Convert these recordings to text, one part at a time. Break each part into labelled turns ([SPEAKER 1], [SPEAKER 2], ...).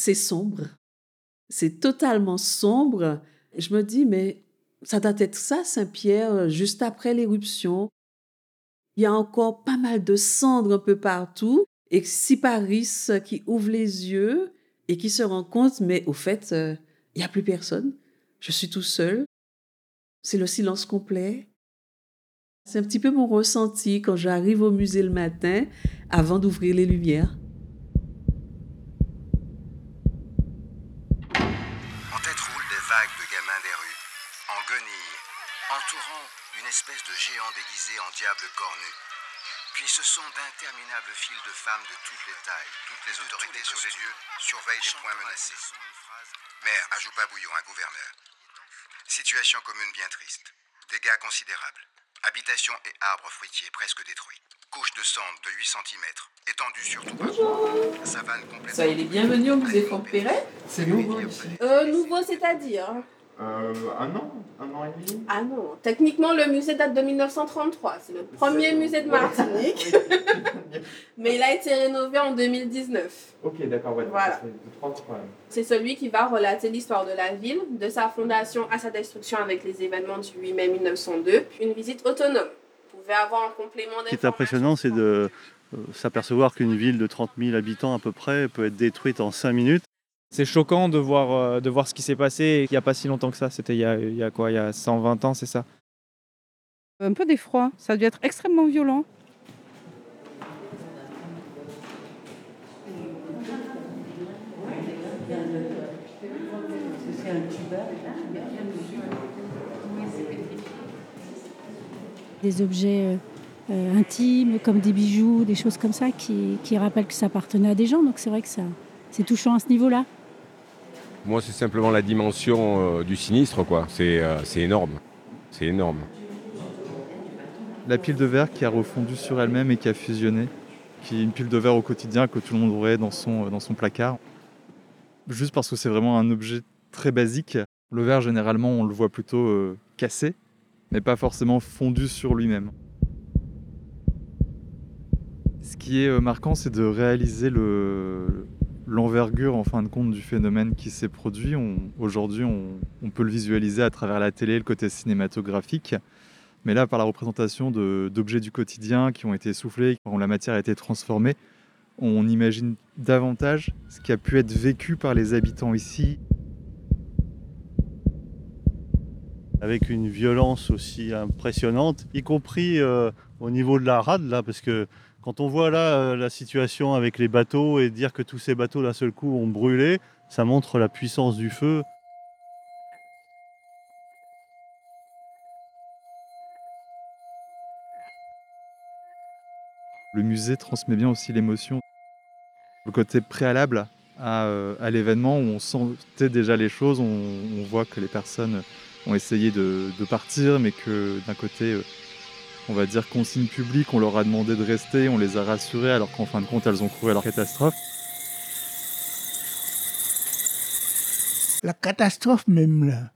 [SPEAKER 1] c'est sombre. C'est totalement sombre. Je me dis, mais ça doit être ça, Saint-Pierre, juste après l'éruption. Il y a encore pas mal de cendres un peu partout. Et si qui ouvre les yeux et qui se rend compte, mais au fait, il n'y a plus personne. Je suis tout seul. C'est le silence complet. C'est un petit peu mon ressenti quand j'arrive au musée le matin avant d'ouvrir les lumières.
[SPEAKER 2] Une espèce de géant déguisé en diable cornu. Puis ce sont d'interminables files de femmes de toutes les tailles. Toutes les autorités sur les lieux surveillent les points menacés. Maire ajoute pas bouillon, un gouverneur. Situation commune bien triste. Dégâts considérables. Habitation et arbres fruitiers presque détruits. Couche de cendres de 8 cm, étendue sur tout
[SPEAKER 1] Bonjour Savane complètement... Soyez les bienvenus au musée Franck Perret.
[SPEAKER 3] C'est nouveau ici.
[SPEAKER 4] Euh, nouveau, c'est-à-dire
[SPEAKER 3] euh, un an, un an et demi?
[SPEAKER 4] Ah non, techniquement le musée date de 1933, c'est le premier musée de Martinique, mais il a été rénové en 2019.
[SPEAKER 3] Ok, d'accord, ouais.
[SPEAKER 4] Voilà. C'est celui qui va relater l'histoire de la ville, de sa fondation à sa destruction avec les événements du 8 mai 1902, une visite autonome. Vous pouvez avoir un complément
[SPEAKER 5] Ce qui est impressionnant, c'est de euh, s'apercevoir qu'une ville de 30 000 habitants à peu près peut être détruite en 5 minutes.
[SPEAKER 6] C'est choquant de voir, euh, de voir ce qui s'est passé il n'y a pas si longtemps que ça. C'était il, il, y a quoi? Il y a 120 ans, c'est ça?
[SPEAKER 7] Un peu d'effroi. Ça a dû être extrêmement violent.
[SPEAKER 8] Des objets euh, euh, intimes, comme des bijoux, des choses comme ça, qui, qui rappellent que ça appartenait à des gens. Donc c'est vrai que ça, c'est touchant à ce niveau-là.
[SPEAKER 9] Moi, c'est simplement la dimension euh, du sinistre, quoi. C'est euh, énorme. C'est énorme.
[SPEAKER 5] La pile de verre qui a refondu sur elle-même et qui a fusionné, qui est une pile de verre au quotidien que tout le monde aurait dans son, son placard. Juste parce que c'est vraiment un objet très basique. Le verre, généralement, on le voit plutôt euh, cassé, mais pas forcément fondu sur lui-même. Ce qui est marquant, c'est de réaliser le, l'envergure en fin de compte du phénomène qui s'est produit. Aujourd'hui, on, peut le visualiser à travers la télé, le côté cinématographique. Mais là, par la représentation d'objets du quotidien qui ont été soufflés, quand la matière a été transformée, on imagine davantage ce qui a pu être vécu par les habitants ici.
[SPEAKER 10] Avec une violence aussi impressionnante, y compris euh, au niveau de la rade, là, parce que quand on voit là euh, la situation avec les bateaux et dire que tous ces bateaux d'un seul coup ont brûlé, ça montre la puissance du feu.
[SPEAKER 5] Le musée transmet bien aussi l'émotion. Le côté préalable à, euh, l'événement où on sentait déjà les choses, on, voit que les personnes ont essayé de, partir, mais que d'un côté, euh, on va dire, consigne publique, on leur a demandé de rester, on les a rassurés alors qu'en fin de compte, elles ont couru à leur catastrophe.
[SPEAKER 11] La catastrophe même là,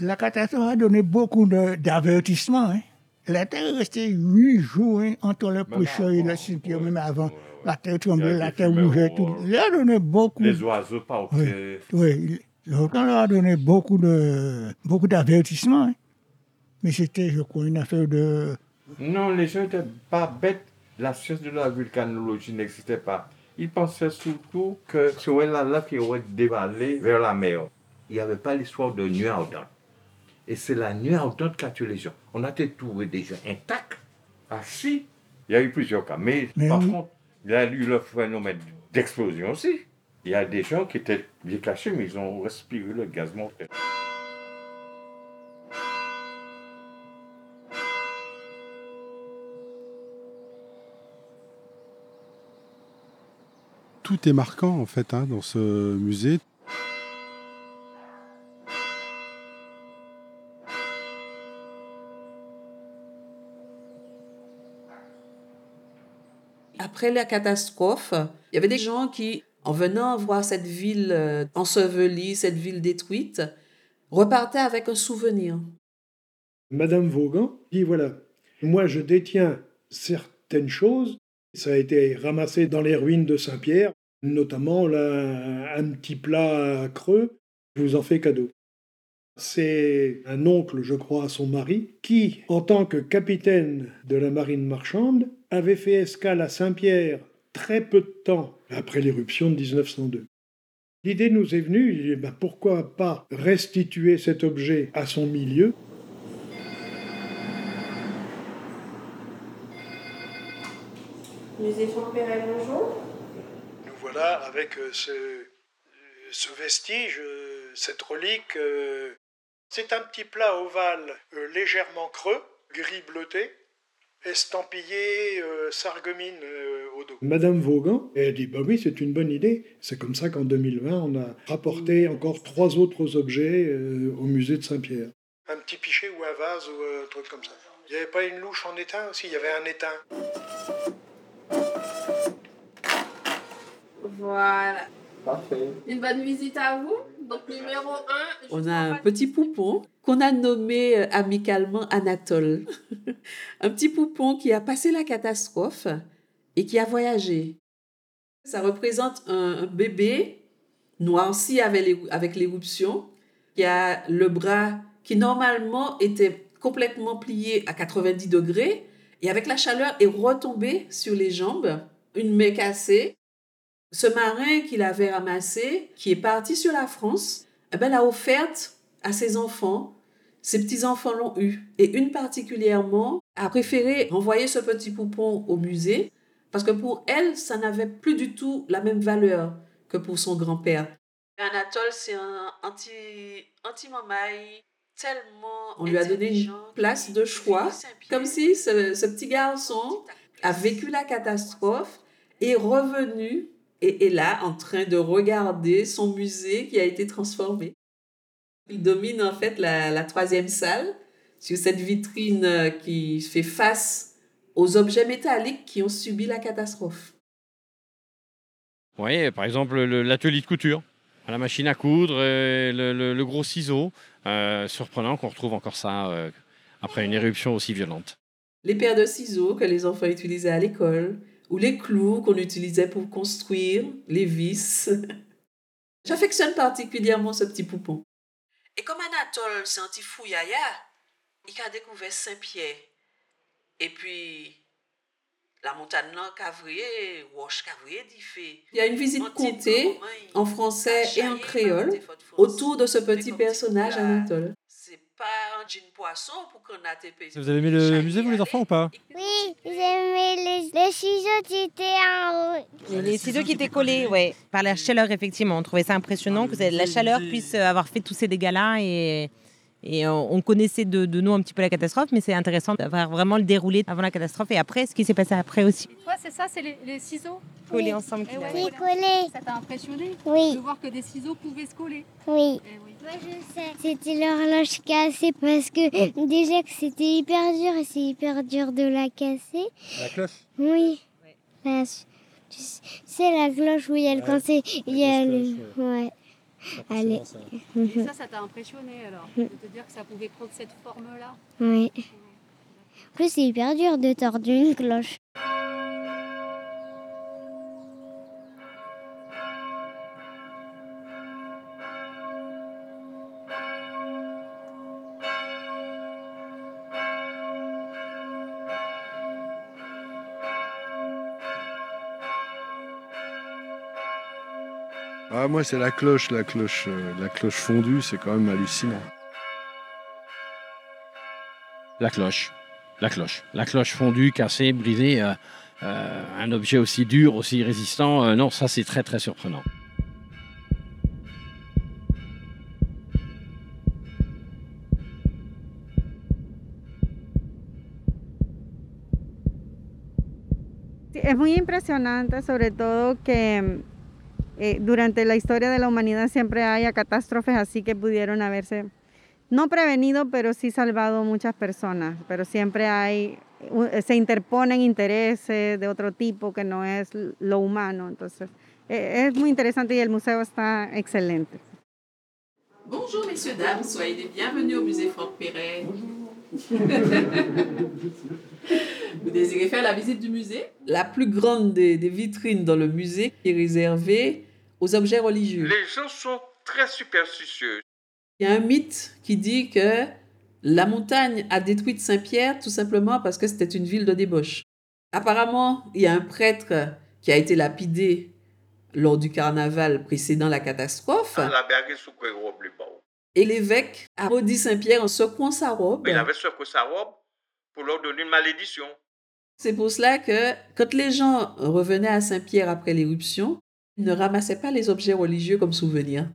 [SPEAKER 11] la catastrophe a donné beaucoup d'avertissements. Hein. La terre est restée huit jours hein, entre le prêcheur et le cimetière, même avant. La terre tremblait, la terre bougeait, tout. Il a donné beaucoup.
[SPEAKER 3] Les oiseaux pas
[SPEAKER 11] Oui, oui. L'OTAN leur a donné beaucoup de beaucoup d'avertissements. Hein. Mais c'était, je crois, une affaire de
[SPEAKER 3] non, les gens n'étaient pas bêtes. La science de la vulcanologie n'existait pas. Ils pensaient surtout que ce la lave qui aurait dévalé vers la mer. Il n'y avait pas l'histoire de nuit ardente. Et c'est la nuit ardente qui a tué les gens. On a été trouvés déjà intacts. Ah si, il y a eu plusieurs cas. Mais, par contre, il y a eu le phénomène d'explosion aussi. Il y a des gens qui étaient bien cachés, mais ils ont respiré le gaz mortel.
[SPEAKER 12] Tout est marquant en fait hein, dans ce musée.
[SPEAKER 1] Après la catastrophe, il y avait des gens qui, en venant voir cette ville euh, ensevelie, cette ville détruite, repartaient avec un souvenir.
[SPEAKER 13] Madame Vaughan dit voilà, moi je détiens certaines choses, ça a été ramassé dans les ruines de Saint-Pierre, notamment là, un petit plat creux, je vous en fais cadeau. C'est un oncle, je crois, à son mari, qui, en tant que capitaine de la marine marchande, avait fait escale à Saint-Pierre très peu de temps après l'éruption de 1902. L'idée nous est venue, ben pourquoi pas restituer cet objet à son milieu?
[SPEAKER 4] Musée Perret, bonjour.
[SPEAKER 13] Voilà avec euh, ce, ce vestige, euh, cette relique. euh, C'est un petit plat ovale légèrement creux, gris bleuté, estampillé euh, sargumine euh, au dos. Madame Vaughan, elle dit Bah oui, c'est une bonne idée. C'est comme ça qu'en 2020, on a rapporté encore trois autres objets euh, au musée de Saint-Pierre. Un petit pichet ou un vase ou un truc comme ça. Il n'y avait pas une louche en étain aussi? Il y avait un étain.
[SPEAKER 4] Voilà.
[SPEAKER 3] Parfait.
[SPEAKER 4] Une bonne visite à vous. Donc, numéro 1.
[SPEAKER 1] On a un petit poupon qu'on a nommé euh, amicalement Anatole. un petit poupon qui a passé la catastrophe et qui a voyagé. Ça représente un, un bébé noirci avec l'é- avec l'éruption, qui a le bras qui normalement était complètement plié à 90 degrés et avec la chaleur est retombé sur les jambes, une main cassée. Ce marin qu'il avait ramassé, qui est parti sur la France, eh ben, l'a offerte à ses enfants. Ses petits-enfants l'ont eu. Et une particulièrement a préféré renvoyer ce petit poupon au musée parce que pour elle, ça n'avait plus du tout la même valeur que pour son grand-père. Anatole, c'est un anti, anti-mamaille tellement On lui a donné une place de choix, comme si ce, ce petit garçon a vécu la catastrophe, est revenu et est là en train de regarder son musée qui a été transformé. Il domine en fait la, la troisième salle sur cette vitrine euh, qui fait face aux objets métalliques qui ont subi la catastrophe.
[SPEAKER 14] Oui, par exemple le- l'atelier de couture, la machine à coudre, euh, le, le- le gros ciseau. Euh, surprenant qu'on retrouve encore ça euh, après une éruption aussi violente.
[SPEAKER 1] Les paires de ciseaux que les enfants utilisaient à l'école, ou les clous qu'on utilisait pour construire, les vis. J'affectionne particulièrement ce petit poupon. Et comme Anatole, c'est un petit fouillaya, il a découvert Saint-Pierre. Et puis, la montagne là, Cavrier, Roche Cavrier, dit fait. Il y a une visite comptée en français et en créole autour de ce petit personnage Anatole. C'est pas un jean poisson pour qu'on a TP.
[SPEAKER 6] Vous avez aimé le musée, vous, les enfants, ou pas
[SPEAKER 15] Oui, j'aimais les, les ciseaux qui étaient en haut.
[SPEAKER 16] Les, les ciseaux qui étaient collés, ouais, par la chaleur, effectivement. On trouvait ça impressionnant que la chaleur puisse euh, avoir fait tous ces dégâts-là. Et, et on on connaissait de, de nous un petit peu la catastrophe, mais c'est intéressant d'avoir vraiment le déroulé avant la catastrophe et après, ce qui s'est passé après aussi.
[SPEAKER 17] Toi, c'est ça, c'est les, les ciseaux
[SPEAKER 16] Collés ensemble,
[SPEAKER 17] Eh
[SPEAKER 15] Oui, collés.
[SPEAKER 17] Ça t'a impressionné
[SPEAKER 15] Oui.
[SPEAKER 17] De voir que des ciseaux pouvaient se coller.
[SPEAKER 15] Oui.
[SPEAKER 17] Eh oui.
[SPEAKER 15] Moi, je sais. C'était l'horloge cassée parce que déjà que c'était hyper dur et c'est hyper dur de la casser.
[SPEAKER 12] La cloche
[SPEAKER 15] Oui. La- tu sais- c'est la cloche où il y a le
[SPEAKER 12] Ouais,
[SPEAKER 15] coincé. Il y a le.
[SPEAKER 12] cloche,
[SPEAKER 15] Ouais. Allez.
[SPEAKER 17] Et ça, ça t'a impressionné alors De te dire que ça pouvait prendre cette forme-là?
[SPEAKER 15] Oui. En plus, c'est hyper dur de tordre une cloche.
[SPEAKER 12] Ah, moi, c'est la cloche, la cloche, euh, la cloche fondue, c'est quand même hallucinant.
[SPEAKER 14] La cloche, la cloche, la cloche fondue, cassée, brisée, euh, euh, un objet aussi dur, aussi résistant. euh, non, ça c'est très très surprenant.
[SPEAKER 18] Es muy impresionante, sobre todo que eh, durante la historia de la humanidad siempre haya catástrofes así que pudieron haberse, no prevenido, pero sí salvado muchas personas. Pero siempre hay, u- se interponen intereses de otro tipo que no es lo humano. Entonces, eh, es muy interesante y el museo está excelente.
[SPEAKER 1] Bonjour messieurs, dames, soyez les bienvenus au musée Franck Perret.
[SPEAKER 4] Vous désirez faire la visite du musée
[SPEAKER 1] La plus grande des, des vitrines dans le musée est réservée aux objets religieux.
[SPEAKER 3] Les gens sont très superstitieux.
[SPEAKER 1] Il y a un mythe qui dit que la montagne a détruit Saint-Pierre tout simplement parce que c'était une ville de débauche. Apparemment, il y a un prêtre qui a été lapidé lors du carnaval précédant la catastrophe.
[SPEAKER 3] Bas.
[SPEAKER 1] Et l'évêque a maudit Saint-Pierre en secouant sa robe.
[SPEAKER 3] Il avait secoué sa robe pour leur donner une malédiction.
[SPEAKER 1] C'est pour cela que quand les gens revenaient à Saint-Pierre après l'éruption, ne ramassaient pas les objets religieux comme souvenirs.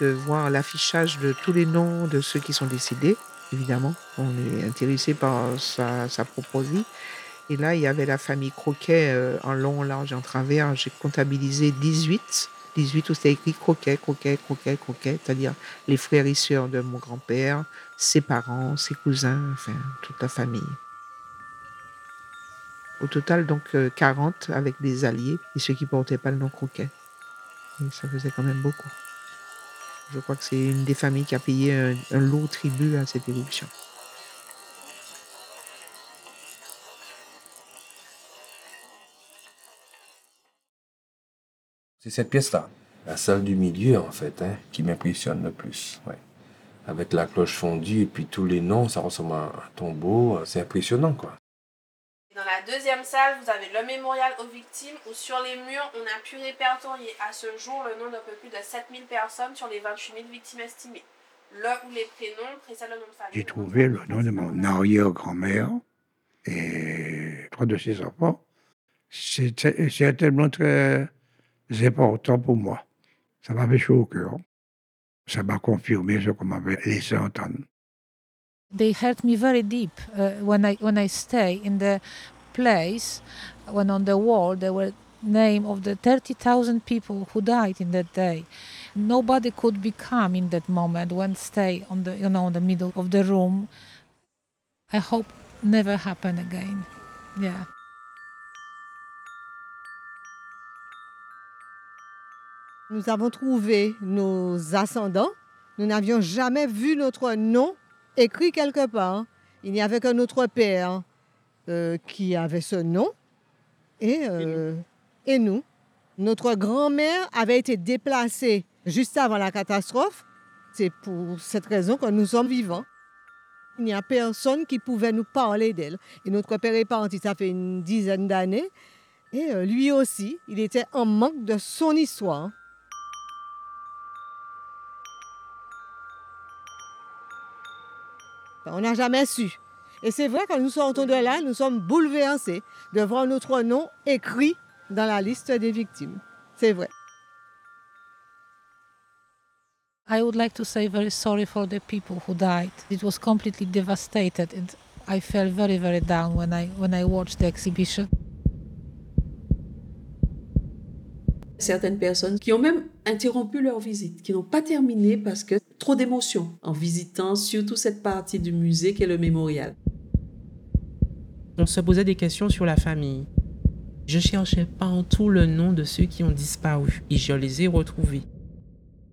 [SPEAKER 19] De voir l'affichage de tous les noms de ceux qui sont décédés, évidemment. On est intéressé par sa, sa propre vie. Et là, il y avait la famille Croquet euh, en long, large et en travers. J'ai comptabilisé 18. 18 où c'était écrit Croquet, Croquet, Croquet, Croquet, c'est-à-dire les frères et sœurs de mon grand-père, ses parents, ses cousins, enfin, toute la famille. Au total, donc, euh, 40 avec des alliés et ceux qui portaient pas le nom Croquet. Et ça faisait quand même beaucoup. Je crois que c'est une des familles qui a payé un, lourd tribut à cette éruption.
[SPEAKER 20] C'est cette pièce-là, la salle du milieu en fait, hein, qui m'impressionne le plus. Avec la cloche fondue et puis tous les noms, ça ressemble à un tombeau, c'est impressionnant quoi.
[SPEAKER 4] Deuxième salle, vous avez le mémorial aux victimes où sur les murs, on a pu répertorier à ce jour le nom d'un peu plus de 7000 personnes sur les 28 000 victimes estimées. Là où les prénoms précèdent le nom de famille.
[SPEAKER 11] J'ai trouvé le nom de mon arrière-grand-mère et trois de ses enfants. C'était certainement très important pour moi. Ça m'avait chaud au cœur. Ça m'a confirmé ce qu'on m'avait laissé entendre.
[SPEAKER 21] they hurt me very deep uh, when I when I stay in the place when on the wall there were name of the 30,000 people who died in that day. Nobody could become in that moment when stay on the you know in the middle of the room. I hope never happen again. Yeah.
[SPEAKER 22] Nous avons trouvé nos ascendants. Nous n'avions jamais vu notre nom écrit quelque part. Il n'y avait que notre père euh, qui avait ce nom et, euh, et nous. Notre grand-mère avait été déplacée juste avant la catastrophe. C'est pour cette raison que nous sommes vivants. Il n'y a personne qui pouvait nous parler d'elle. Et notre père est parti, ça fait une dizaine d'années. Et euh, lui aussi, il était en manque de son histoire. On n'a jamais su. Et c'est vrai, quand nous sortons de là, nous sommes bouleversés de voir notre nom écrit dans la liste des victimes. C'est vrai.
[SPEAKER 21] I would like to say very sorry for the people who died. It was completely devastated and I felt very very down when I when I watched the exhibition.
[SPEAKER 1] Certaines personnes qui ont même interrompu leur visite, qui n'ont pas terminé parce que trop d'émotions en visitant surtout cette partie du musée qu'est le mémorial.
[SPEAKER 23] On se posait des questions sur la famille. Je cherchais partout le nom de ceux qui ont disparu et je les ai retrouvés.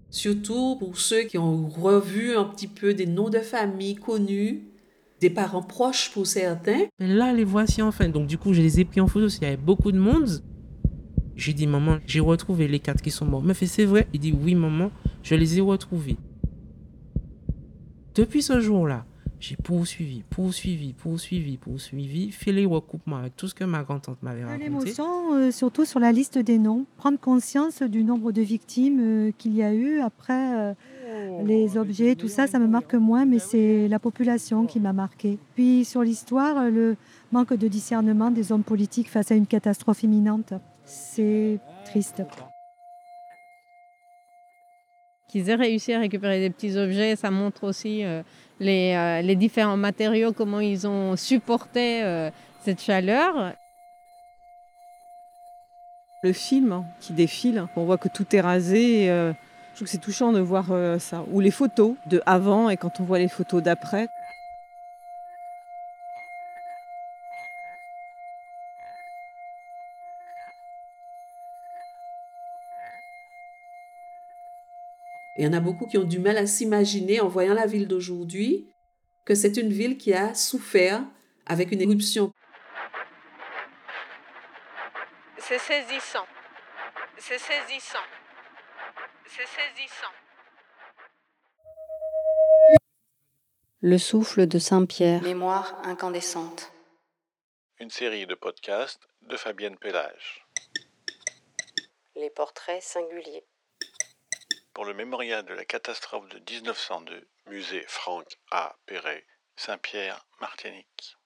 [SPEAKER 1] Surtout pour ceux qui ont revu un petit peu des noms de famille connus, des parents proches pour certains.
[SPEAKER 23] Là, les voici enfin. Donc du coup, je les ai pris en photo qu'il y avait beaucoup de monde. J'ai dit, maman, j'ai retrouvé les quatre qui sont morts. Me fait, c'est vrai? Il dit, oui, maman, je les ai retrouvés. Depuis ce jour-là, j'ai poursuivi, poursuivi, poursuivi, poursuivi, fait les recoupements avec tout ce que ma grand-tante m'avait raconté.
[SPEAKER 24] L'émotion, euh, surtout sur la liste des noms, prendre conscience du nombre de victimes euh, qu'il y a eu. Après, euh, les objets, tout ça, ça me marque moins, mais c'est la population qui m'a marqué. Puis sur l'histoire, le manque de discernement des hommes politiques face à une catastrophe imminente. C'est triste.
[SPEAKER 25] Qu'ils aient réussi à récupérer des petits objets, ça montre aussi euh, les, euh, les différents matériaux, comment ils ont supporté euh, cette chaleur.
[SPEAKER 26] Le film hein, qui défile, on voit que tout est rasé. je trouve que c'est touchant de voir ça. Ou les photos de avant et quand on voit les photos d'après.
[SPEAKER 1] Il y en a beaucoup qui ont du mal à s'imaginer en voyant la ville d'aujourd'hui que c'est une ville qui a souffert avec une éruption.
[SPEAKER 25] C'est saisissant. C'est saisissant. C'est saisissant.
[SPEAKER 27] Le souffle de Saint-Pierre. Mémoire incandescente.
[SPEAKER 12] Une série de podcasts de Fabienne Pellage.
[SPEAKER 27] Les portraits singuliers.
[SPEAKER 12] Pour le mémorial de la catastrophe de 1902, musée Franck A. Perret, Saint-Pierre, Martinique.